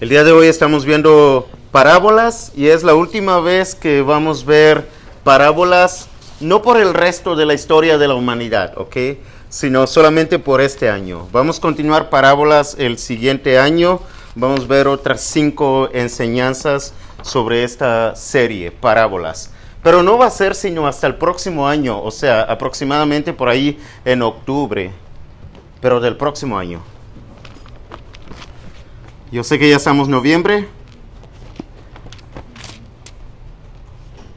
El día de hoy estamos viendo parábolas y es la última vez que vamos a ver parábolas, no por el resto de la historia de la humanidad, ¿ok? Sino solamente por este año. Vamos a continuar parábolas el siguiente año. Vamos a ver otras cinco enseñanzas sobre esta serie, parábolas. Pero no va a ser sino hasta el próximo año, o sea, aproximadamente por ahí en octubre, pero del próximo año. Yo sé que ya estamos en noviembre.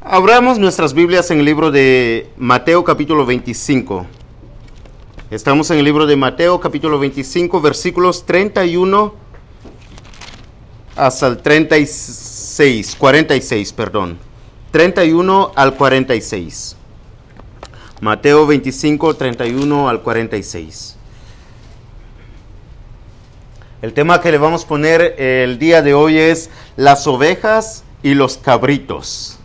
Abramos nuestras Biblias en el libro de Mateo capítulo 25. Estamos en el libro de Mateo capítulo 25 versículos 31 hasta el 36, 46, perdón. 31 al 46. Mateo 25, 31 al 46. El tema que le vamos a poner el día de hoy es las ovejas y los cabritos.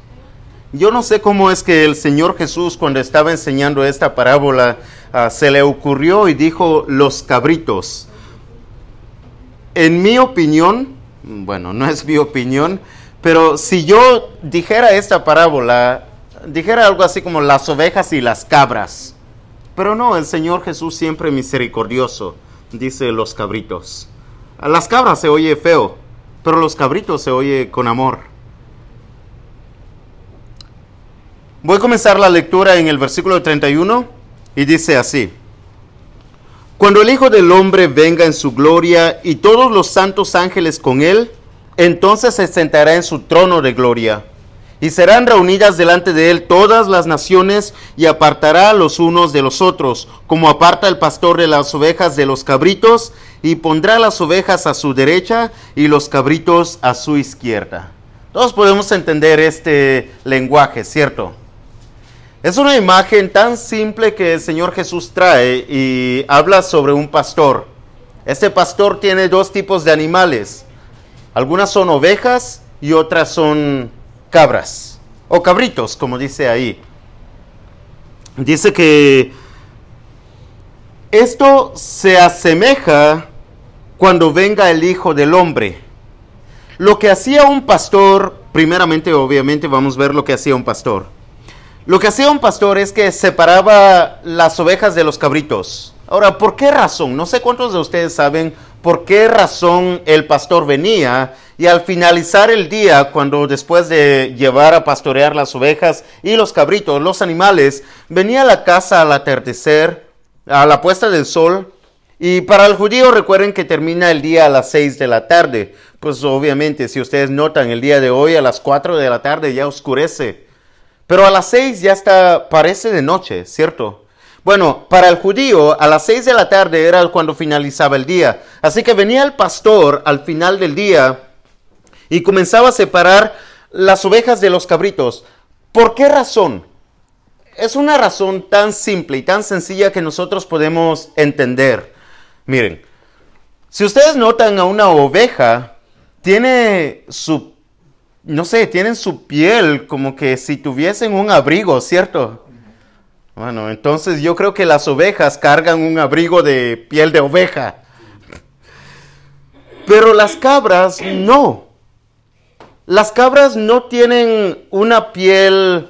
Yo no sé cómo es que el Señor Jesús cuando estaba enseñando esta parábola uh, se le ocurrió y dijo los cabritos. En mi opinión, bueno, no es mi opinión, pero si yo dijera esta parábola, dijera algo así como las ovejas y las cabras. Pero no, el Señor Jesús siempre misericordioso, dice los cabritos. Las cabras se oye feo, pero los cabritos se oye con amor. Voy a comenzar la lectura en el versículo 31 y dice así. Cuando el Hijo del Hombre venga en su gloria y todos los santos ángeles con él, entonces se sentará en su trono de gloria. Y serán reunidas delante de él todas las naciones y apartará los unos de los otros, como aparta el pastor de las ovejas de los cabritos, y pondrá las ovejas a su derecha y los cabritos a su izquierda. Todos podemos entender este lenguaje, ¿cierto? Es una imagen tan simple que el Señor Jesús trae y habla sobre un pastor. Este pastor tiene dos tipos de animales. Algunas son ovejas y otras son cabras o cabritos, como dice ahí. Dice que esto se asemeja cuando venga el Hijo del Hombre. Lo que hacía un pastor, primeramente obviamente vamos a ver lo que hacía un pastor. Lo que hacía un pastor es que separaba las ovejas de los cabritos. Ahora, ¿por qué razón? No sé cuántos de ustedes saben por qué razón el pastor venía y al finalizar el día, cuando después de llevar a pastorear las ovejas y los cabritos, los animales, venía a la casa al atardecer, a la puesta del sol, y para el judío recuerden que termina el día a las 6 de la tarde. Pues obviamente, si ustedes notan, el día de hoy a las 4 de la tarde ya oscurece. Pero a las 6 ya está, parece de noche, ¿cierto? Bueno, para el judío a las 6 de la tarde era cuando finalizaba el día. Así que venía el pastor al final del día y comenzaba a separar las ovejas de los cabritos. ¿Por qué razón? Es una razón tan simple y tan sencilla que nosotros podemos entender. Miren, si ustedes notan a una oveja, tiene su, no sé, tienen su piel como que si tuviesen un abrigo, ¿cierto? Bueno, entonces yo creo que las ovejas cargan un abrigo de piel de oveja. Pero las cabras no. Las cabras no tienen una piel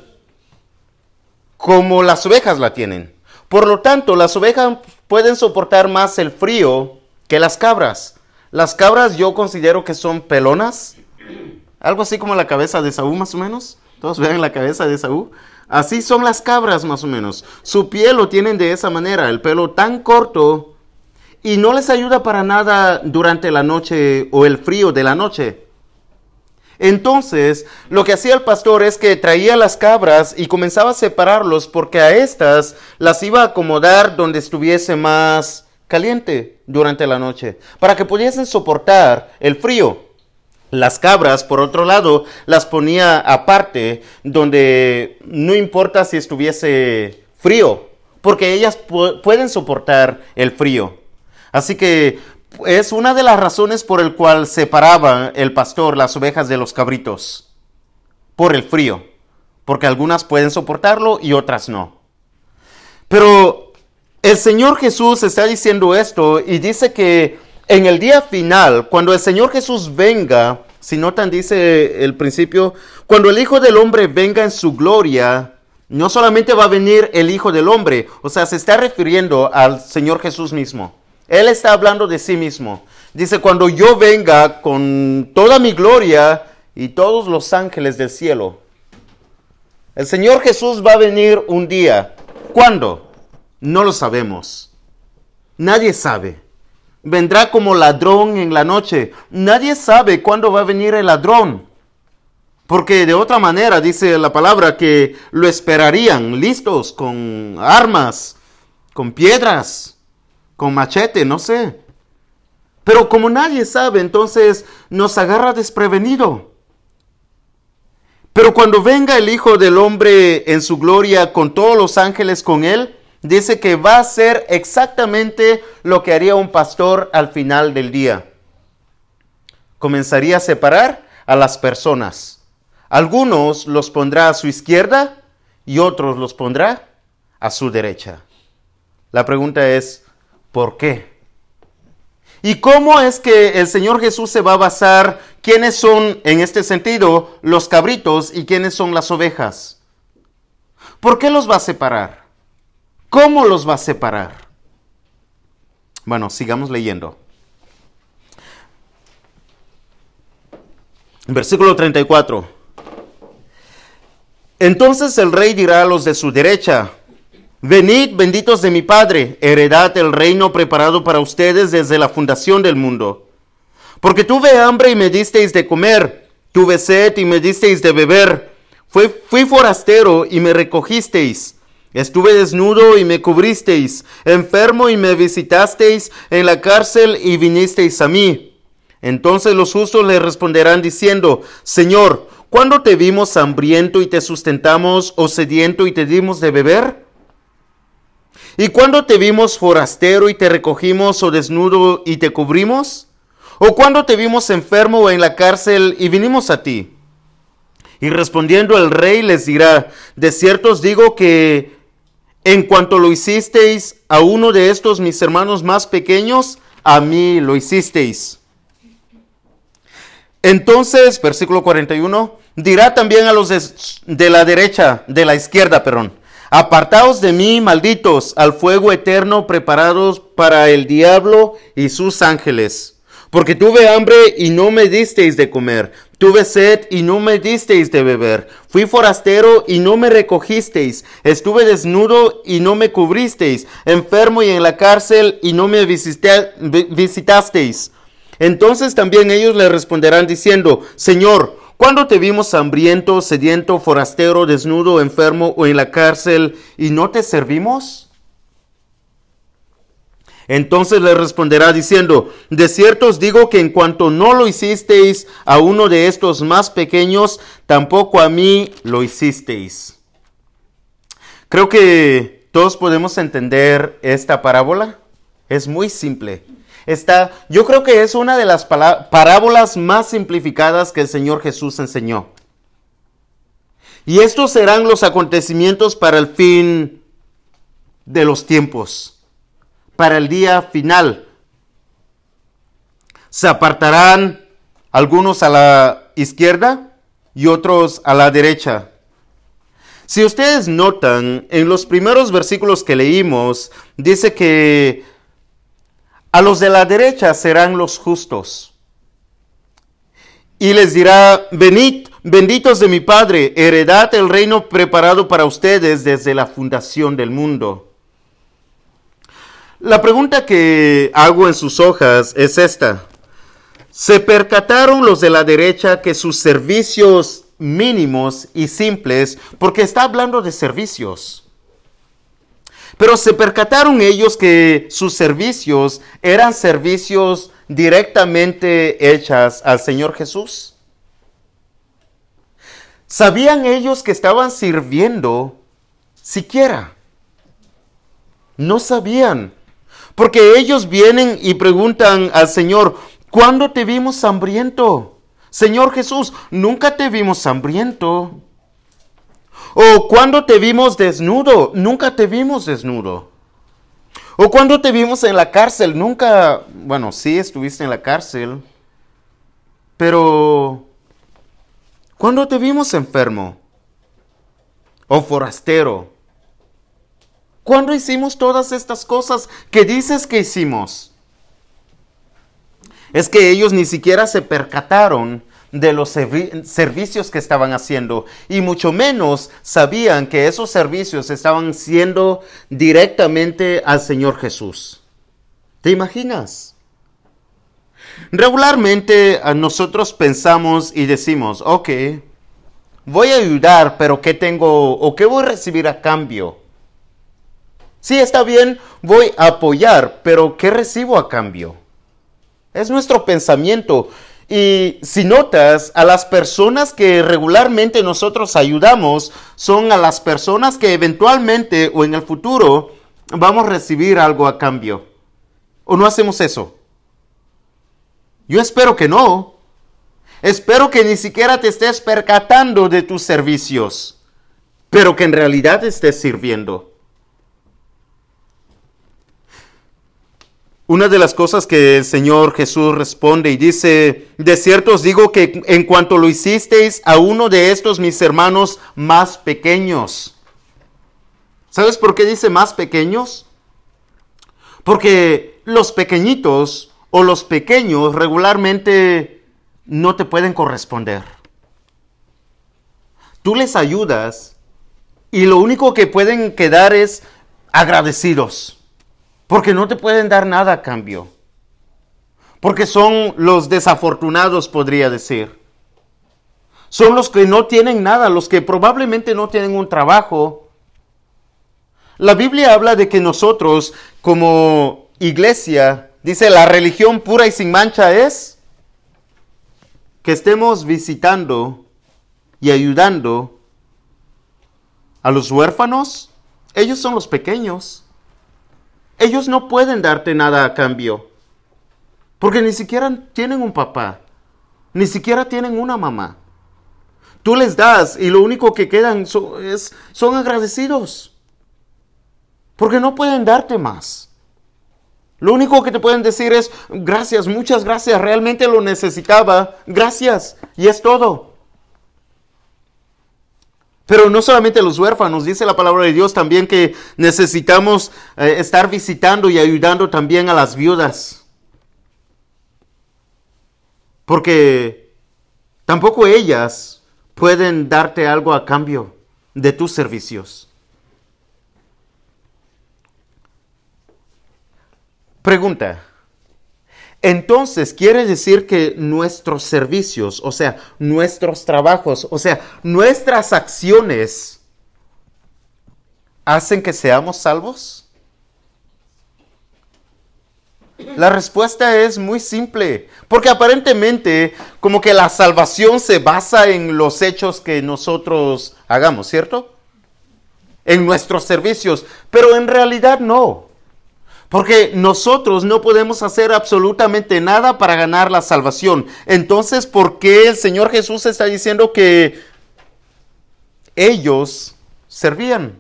como las ovejas la tienen. Por lo tanto, las ovejas pueden soportar más el frío que las cabras. Las cabras yo considero que son pelonas, algo así como la cabeza de Saúl más o menos. Todos ven la cabeza de Saúl. Así son las cabras más o menos. Su piel lo tienen de esa manera, el pelo tan corto y no les ayuda para nada durante la noche o el frío de la noche. Entonces, lo que hacía el pastor es que traía las cabras y comenzaba a separarlos porque a estas las iba a acomodar donde estuviese más caliente durante la noche, para que pudiesen soportar el frío. Las cabras, por otro lado, las ponía aparte, donde no importa si estuviese frío, porque ellas pueden soportar el frío. Así que es una de las razones por el cual separaba el pastor las ovejas de los cabritos, por el frío, porque algunas pueden soportarlo y otras no. Pero el Señor Jesús está diciendo esto y dice que en el día final, cuando el Señor Jesús venga, si notan, dice el principio, cuando el Hijo del Hombre venga en su gloria, no solamente va a venir el Hijo del Hombre, o sea, se está refiriendo al Señor Jesús mismo. Él está hablando de sí mismo. Dice, cuando yo venga con toda mi gloria y todos los ángeles del cielo. El Señor Jesús va a venir un día. ¿Cuándo? No lo sabemos. Nadie sabe. Vendrá como ladrón en la noche. Nadie sabe cuándo va a venir el ladrón. Porque de otra manera dice la palabra que lo esperarían listos con armas, con piedras, con machete, no sé. Pero como nadie sabe, entonces nos agarra desprevenido. Pero cuando venga el Hijo del Hombre en su gloria con todos los ángeles con él, dice que va a ser exactamente lo que haría un pastor al final del día. Comenzaría a separar a las personas. Algunos los pondrá a su izquierda y otros los pondrá a su derecha. La pregunta es, ¿por qué? ¿Y cómo es que el Señor Jesús se va a basar quiénes son, en este sentido, los cabritos y quiénes son las ovejas? ¿Por qué los va a separar? ¿Cómo los va a separar? Bueno, sigamos leyendo. Versículo 34. Entonces el rey dirá a los de su derecha, Venid, benditos de mi Padre, heredad el reino preparado para ustedes desde la fundación del mundo. Porque tuve hambre y me disteis de comer, tuve sed y me disteis de beber, fui, forastero y me recogisteis, estuve desnudo y me cubristeis, enfermo y me visitasteis, en la cárcel y vinisteis a mí. Entonces los justos le responderán diciendo, Señor, ¿cuándo te vimos hambriento y te sustentamos, o sediento y te dimos de beber? ¿Y cuando te vimos forastero y te recogimos o desnudo y te cubrimos? ¿O cuando te vimos enfermo o en la cárcel y vinimos a ti? Y respondiendo el rey les dirá, de cierto os digo que en cuanto lo hicisteis a uno de estos mis hermanos más pequeños, a mí lo hicisteis. Entonces, versículo 41, dirá también a los de, de la derecha, de la izquierda, perdón, Apartaos de mí, malditos, al fuego eterno preparados para el diablo y sus ángeles. Porque tuve hambre y no me disteis de comer, tuve sed y no me disteis de beber, fui forastero y no me recogisteis, estuve desnudo y no me cubristeis, enfermo y en la cárcel y no me visitasteis. Entonces también ellos le responderán diciendo, Señor, ¿Cuándo te vimos hambriento, sediento, forastero, desnudo, enfermo o en la cárcel y no te servimos? Entonces le responderá diciendo, de cierto os digo que en cuanto no lo hicisteis a uno de estos más pequeños, tampoco a mí lo hicisteis. Creo que todos podemos entender esta parábola. Es muy simple yo creo que es una de las parábolas más simplificadas que el Señor Jesús enseñó. Y estos serán los acontecimientos para el fin de los tiempos, para el día final. Se apartarán algunos a la izquierda y otros a la derecha. Si ustedes notan, en los primeros versículos que leímos, dice que a los de la derecha serán los justos. Y les dirá, venid, benditos de mi Padre, heredad el reino preparado para ustedes desde la fundación del mundo. La pregunta que hago en sus hojas es esta. ¿Se percataron los de la derecha que sus servicios mínimos y simples, porque está hablando de servicios, pero se percataron ellos que sus servicios eran servicios directamente hechas al Señor Jesús. ¿Sabían ellos que estaban sirviendo siquiera? No sabían. Porque ellos vienen y preguntan al Señor, ¿cuándo te vimos hambriento? Señor Jesús, nunca te vimos hambriento. ¿O cuando te vimos desnudo? Nunca te vimos desnudo. O cuando te vimos en la cárcel, nunca, bueno, sí estuviste en la cárcel, pero cuando te vimos enfermo o forastero, cuando hicimos todas estas cosas que dices que hicimos, es que ellos ni siquiera se percataron de los servicios que estaban haciendo y mucho menos sabían que esos servicios estaban siendo directamente al Señor Jesús. ¿Te imaginas? Regularmente nosotros pensamos y decimos, ok, voy a ayudar, pero ¿qué tengo o qué voy a recibir a cambio? Sí, está bien, voy a apoyar, pero ¿qué recibo a cambio? Es nuestro pensamiento. Y si notas, a las personas que regularmente nosotros ayudamos son a las personas que eventualmente o en el futuro vamos a recibir algo a cambio. ¿O no hacemos eso? Yo espero que no. Espero que ni siquiera te estés percatando de tus servicios, pero que en realidad estés sirviendo. Una de las cosas que el Señor Jesús responde y dice, de cierto os digo que en cuanto lo hicisteis a uno de estos mis hermanos más pequeños. ¿Sabes por qué dice más pequeños? Porque los pequeñitos o los pequeños regularmente no te pueden corresponder. Tú les ayudas y lo único que pueden quedar es agradecidos porque no te pueden dar nada a cambio. Porque son los desafortunados, podría decir. Son los que no tienen nada, los que probablemente no tienen un trabajo. La Biblia habla de que nosotros, como iglesia, dice, la religión pura y sin mancha es que estemos visitando y ayudando a los huérfanos. Ellos son los pequeños ellos no pueden darte nada a cambio. Porque ni siquiera tienen un papá. Ni siquiera tienen una mamá. Tú les das y lo único que quedan son, es, son agradecidos. Porque no pueden darte más. Lo único que te pueden decir es, gracias, muchas gracias, realmente lo necesitaba, gracias. Y es todo. Pero no solamente los huérfanos, dice la palabra de Dios también que necesitamos eh, estar visitando y ayudando también a las viudas. Porque tampoco ellas pueden darte algo a cambio de tus servicios. Pregunta. Entonces quiere decir que nuestros servicios, o sea, nuestros trabajos, o sea, nuestras acciones, hacen que seamos salvos. La respuesta es muy simple, porque aparentemente como que la salvación se basa en los hechos que nosotros hagamos, ¿cierto? En nuestros servicios, pero en realidad no. Porque nosotros no podemos hacer absolutamente nada para ganar la salvación. Entonces, ¿por qué el Señor Jesús está diciendo que ellos servían?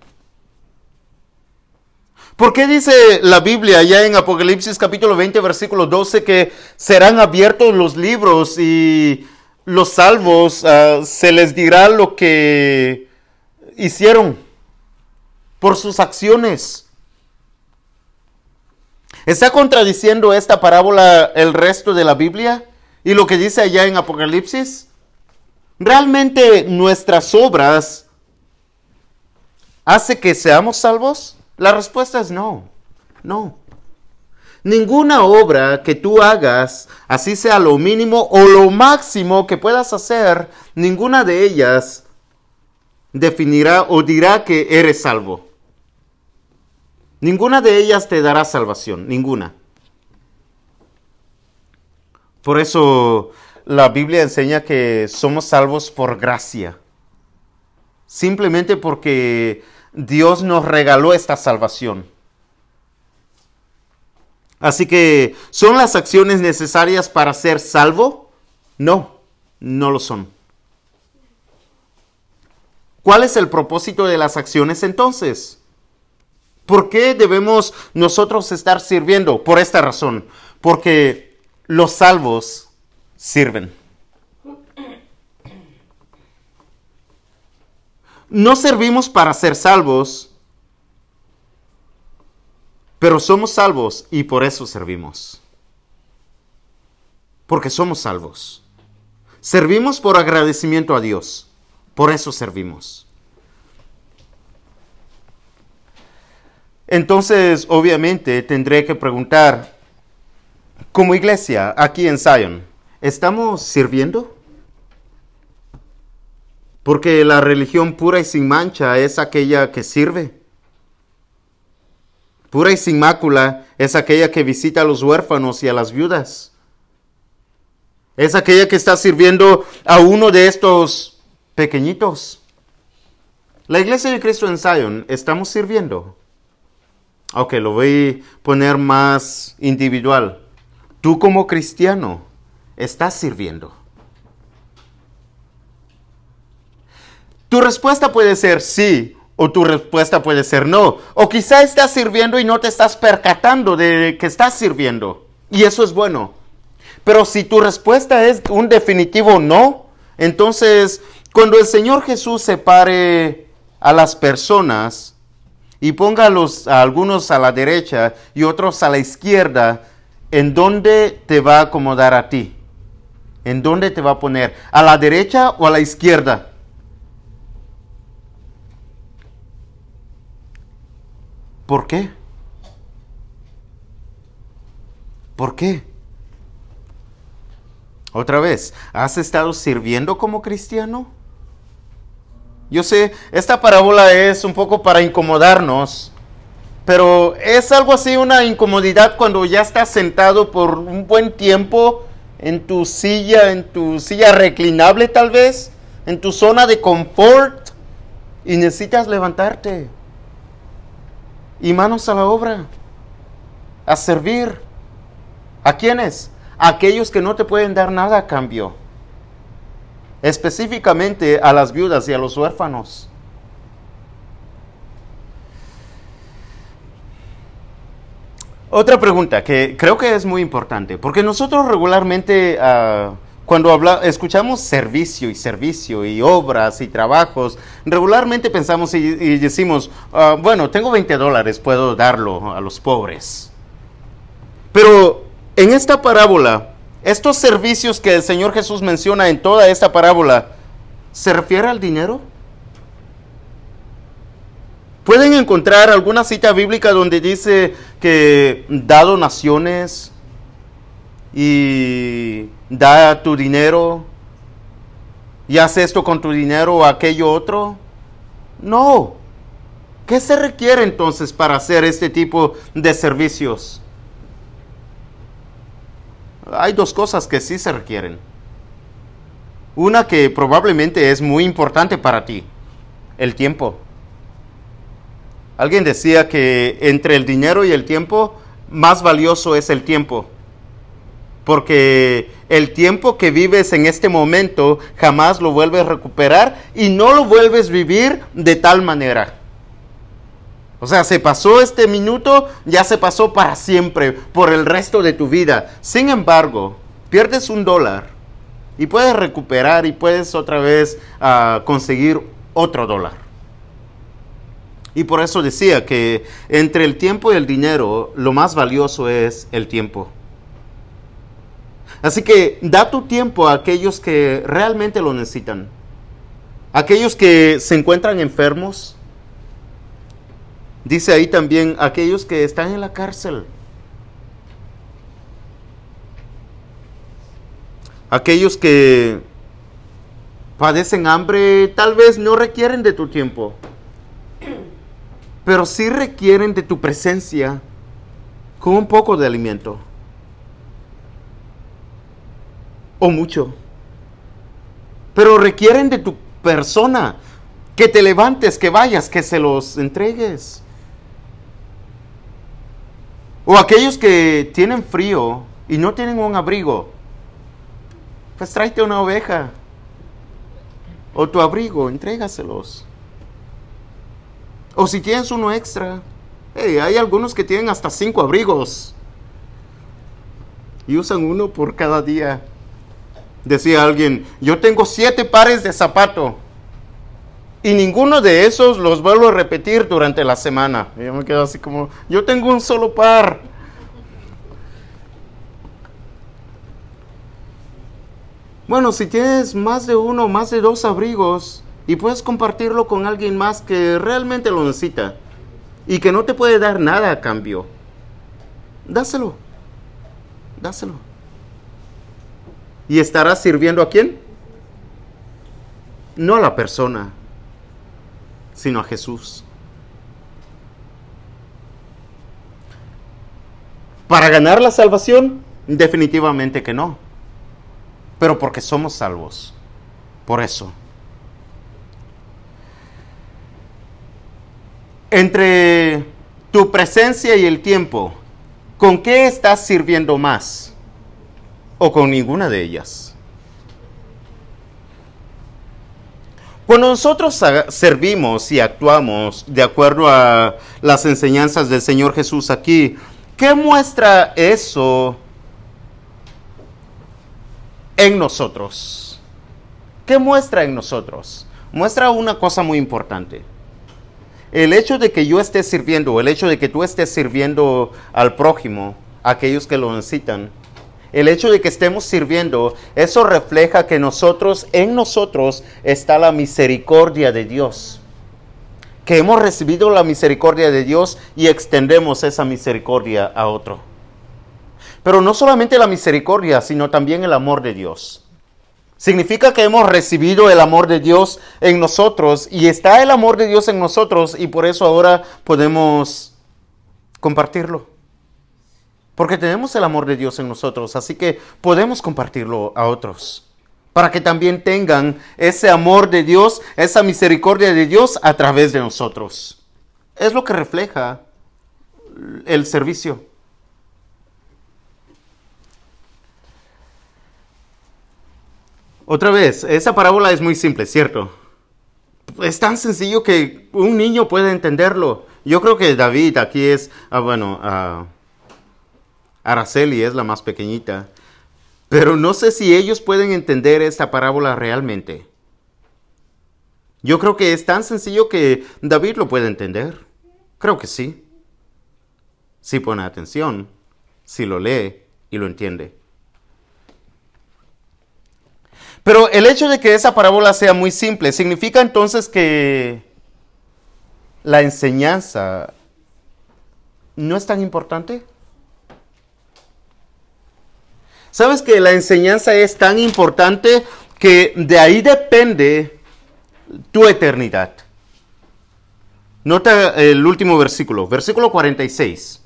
¿Por qué dice la Biblia ya en Apocalipsis capítulo 20 versículo 12 que serán abiertos los libros y los salvos uh, se les dirá lo que hicieron por sus acciones? ¿Está contradiciendo esta parábola el resto de la Biblia y lo que dice allá en Apocalipsis? ¿Realmente nuestras obras hace que seamos salvos? La respuesta es no, no. Ninguna obra que tú hagas, así sea lo mínimo o lo máximo que puedas hacer, ninguna de ellas definirá o dirá que eres salvo. Ninguna de ellas te dará salvación, ninguna. Por eso la Biblia enseña que somos salvos por gracia. Simplemente porque Dios nos regaló esta salvación. Así que, ¿son las acciones necesarias para ser salvo? No, no lo son. ¿Cuál es el propósito de las acciones entonces? ¿Por qué debemos nosotros estar sirviendo? Por esta razón. Porque los salvos sirven. No servimos para ser salvos, pero somos salvos y por eso servimos. Porque somos salvos. Servimos por agradecimiento a Dios. Por eso servimos. Entonces, obviamente, tendré que preguntar, como iglesia, aquí en Zion, ¿estamos sirviendo? Porque la religión pura y sin mancha es aquella que sirve. Pura y sin mácula es aquella que visita a los huérfanos y a las viudas. Es aquella que está sirviendo a uno de estos pequeñitos. La iglesia de Cristo en Zion, ¿estamos sirviendo? Ok, lo voy a poner más individual. Tú como cristiano, ¿estás sirviendo? Tu respuesta puede ser sí o tu respuesta puede ser no. O quizá estás sirviendo y no te estás percatando de que estás sirviendo. Y eso es bueno. Pero si tu respuesta es un definitivo no, entonces cuando el Señor Jesús separe a las personas y ponga a, los, a algunos a la derecha y otros a la izquierda, ¿en dónde te va a acomodar a ti? ¿En dónde te va a poner? ¿A la derecha o a la izquierda? ¿Por qué? ¿Por qué? Otra vez, ¿has estado sirviendo como cristiano? Yo sé, esta parábola es un poco para incomodarnos, pero es algo así, una incomodidad cuando ya estás sentado por un buen tiempo en tu silla, en tu silla reclinable tal vez, en tu zona de confort y necesitas levantarte y manos a la obra, a servir. ¿A quiénes? A aquellos que no te pueden dar nada a cambio. Específicamente a las viudas y a los huérfanos. Otra pregunta que creo que es muy importante, porque nosotros regularmente uh, cuando habla, escuchamos servicio y servicio y obras y trabajos, regularmente pensamos y, decimos, ah, bueno, tengo 20 dólares, puedo darlo a los pobres. Pero en esta parábola, estos servicios que el Señor Jesús menciona en toda esta parábola, ¿se refiere al dinero? Pueden encontrar alguna cita bíblica donde dice que da donaciones y da tu dinero y haz esto con tu dinero o aquello otro. No. ¿Qué se requiere entonces para hacer este tipo de servicios? Hay dos cosas que sí se requieren. Una que probablemente es muy importante para ti, el tiempo. Alguien decía que entre el dinero y el tiempo, más valioso es el tiempo porque el tiempo que vives en este momento jamás lo vuelves a recuperar y no lo vuelves a vivir de tal manera. O sea, se pasó este minuto, ya se pasó para siempre, por el resto de tu vida. Sin embargo, pierdes un dólar y puedes recuperar y puedes otra vez uh, conseguir otro dólar. Y por eso decía que entre el tiempo y el dinero, lo más valioso es el tiempo. Así que da tu tiempo a aquellos que realmente lo necesitan. Aquellos que se encuentran enfermos. Dice ahí también aquellos que están en la cárcel. Aquellos que padecen hambre tal vez no requieren de tu tiempo, pero sí requieren de tu presencia con un poco de alimento o mucho. Pero requieren de tu persona que te levantes, que vayas, que se los entregues. O aquellos que tienen frío y no tienen un abrigo, pues tráete una oveja. O tu abrigo, entrégaselos. O si tienes uno extra, Hey, hay algunos que tienen hasta cinco abrigos. Y usan uno por cada día. Decía alguien, yo tengo siete pares de zapato y ninguno de esos los vuelvo a repetir durante la semana. Yo me quedo así como, yo tengo un solo par. Bueno, si tienes más de uno, más de dos abrigos y puedes compartirlo con alguien más que realmente lo necesita y que no te puede dar nada a cambio, dáselo. Dáselo. ¿Y estarás sirviendo a quién? No a la persona, sino a Jesús. ¿Para ganar la salvación? Definitivamente que no. Pero porque somos salvos. Por eso. Entre tu presencia y el tiempo, ¿con qué estás sirviendo más? ¿O con ninguna de ellas? Cuando nosotros servimos y actuamos de acuerdo a las enseñanzas del Señor Jesús aquí, ¿qué muestra eso en nosotros? ¿Qué muestra en nosotros? Muestra una cosa muy importante. El hecho de que yo esté sirviendo, el hecho de que tú estés sirviendo al prójimo, a aquellos que lo necesitan, el hecho de que estemos sirviendo, eso refleja que nosotros, en nosotros está la misericordia de Dios. Que hemos recibido la misericordia de Dios y extendemos esa misericordia a otro. Pero no solamente la misericordia, sino también el amor de Dios. Significa que hemos recibido el amor de Dios en nosotros y está el amor de Dios en nosotros y por eso ahora podemos compartirlo. Porque tenemos el amor de Dios en nosotros, así que podemos compartirlo a otros. Para que también tengan ese amor de Dios, esa misericordia de Dios a través de nosotros. Es lo que refleja el servicio. Otra vez, esa parábola es muy simple, ¿cierto? Es tan sencillo que un niño puede entenderlo. Yo creo que David aquí es, ah, bueno, ah, Araceli es la más pequeñita, pero no sé si ellos pueden entender esta parábola realmente. Yo creo que es tan sencillo que David lo puede entender. Creo que sí. Si pone atención, si lo lee y lo entiende. Pero el hecho de que esa parábola sea muy simple, ¿significa entonces que la enseñanza no es tan importante? ¿Sabes que la enseñanza es tan importante que de ahí depende tu eternidad? Nota el último versículo, versículo 46.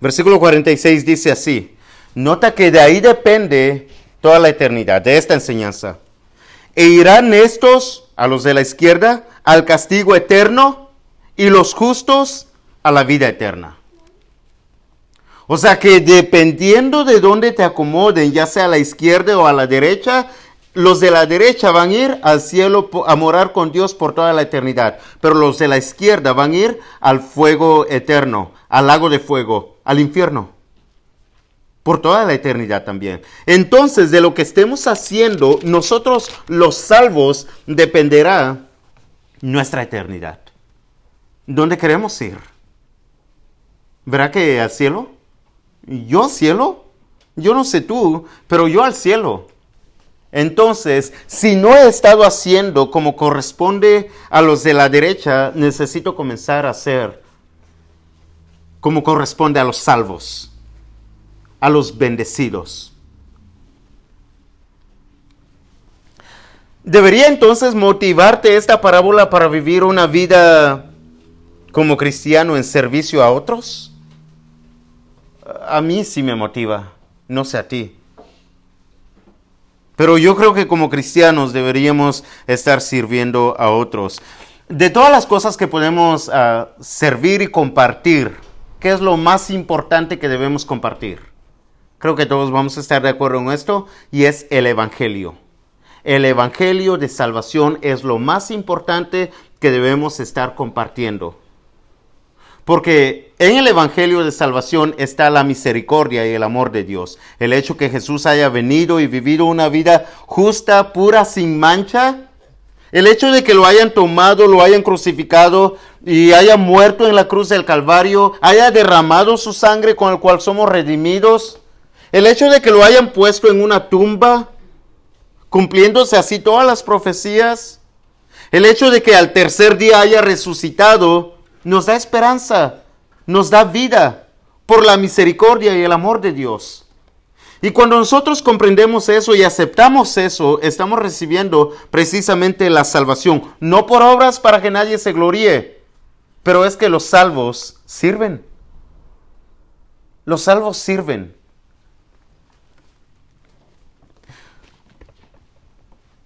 Versículo 46 dice así, nota que de ahí depende toda la eternidad de esta enseñanza. E irán estos, a los de la izquierda, al castigo eterno y los justos a la vida eterna. O sea que dependiendo de dónde te acomoden, ya sea a la izquierda o a la derecha, los de la derecha van a ir al cielo a morar con Dios por toda la eternidad, pero los de la izquierda van a ir al fuego eterno, al lago de fuego, al infierno por toda la eternidad también. Entonces, de lo que estemos haciendo, nosotros los salvos dependerá nuestra eternidad. ¿Dónde queremos ir? ¿Verá que al cielo? ¿Yo al cielo? Yo no sé tú, pero yo al cielo. Entonces, si no he estado haciendo como corresponde a los de la derecha, necesito comenzar a hacer como corresponde a los salvos a los bendecidos. ¿Debería entonces motivarte esta parábola para vivir una vida como cristiano en servicio a otros? A mí sí me motiva, no sé a ti. Pero yo creo que como cristianos deberíamos estar sirviendo a otros. De todas las cosas que podemos ah, servir y compartir, ¿qué es lo más importante que debemos compartir? Creo que todos vamos a estar de acuerdo en esto y es el Evangelio. El Evangelio de salvación es lo más importante que debemos estar compartiendo. Porque en el Evangelio de Salvación está la misericordia y el amor de Dios. El hecho que Jesús haya venido y vivido una vida justa, pura, sin mancha. El hecho de que lo hayan tomado, lo hayan crucificado y haya muerto en la cruz del Calvario, haya derramado su sangre con el cual somos redimidos. El hecho de que lo hayan puesto en una tumba, cumpliéndose así todas las profecías. El hecho de que al tercer día haya resucitado nos da esperanza, nos da vida por la misericordia y el amor de Dios. Y cuando nosotros comprendemos eso y aceptamos eso, estamos recibiendo precisamente la salvación, no por obras para que nadie se gloríe, pero es que los salvos sirven. Los salvos sirven.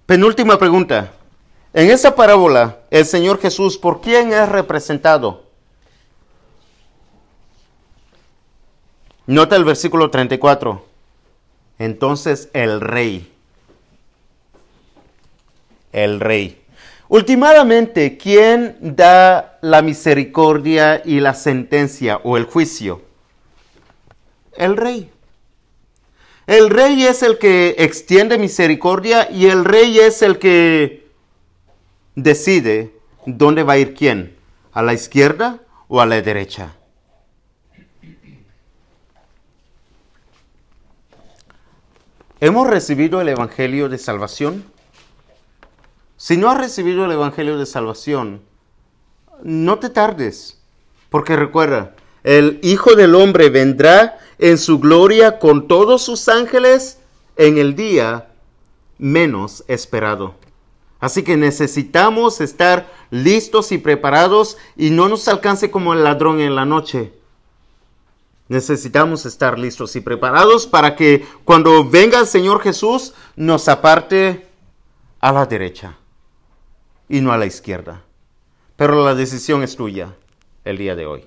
Penúltima pregunta. En esta parábola, el Señor Jesús, ¿por quién es representado? Nota el versículo 34. Entonces el rey. El rey. Últimamente, ¿quién da la misericordia y la sentencia o el juicio? El rey. El rey es el que extiende misericordia y el rey es el que decide dónde va a ir quién, a la izquierda o a la derecha. ¿Hemos recibido el Evangelio de Salvación? Si no has recibido el Evangelio de Salvación, no te tardes, porque recuerda, el Hijo del Hombre vendrá en su gloria con todos sus ángeles en el día menos esperado. Así que necesitamos estar listos y preparados y no nos alcance como el ladrón en la noche. Necesitamos estar listos y preparados para que cuando venga el Señor Jesús nos aparte a la derecha y no a la izquierda. Pero la decisión es tuya el día de hoy.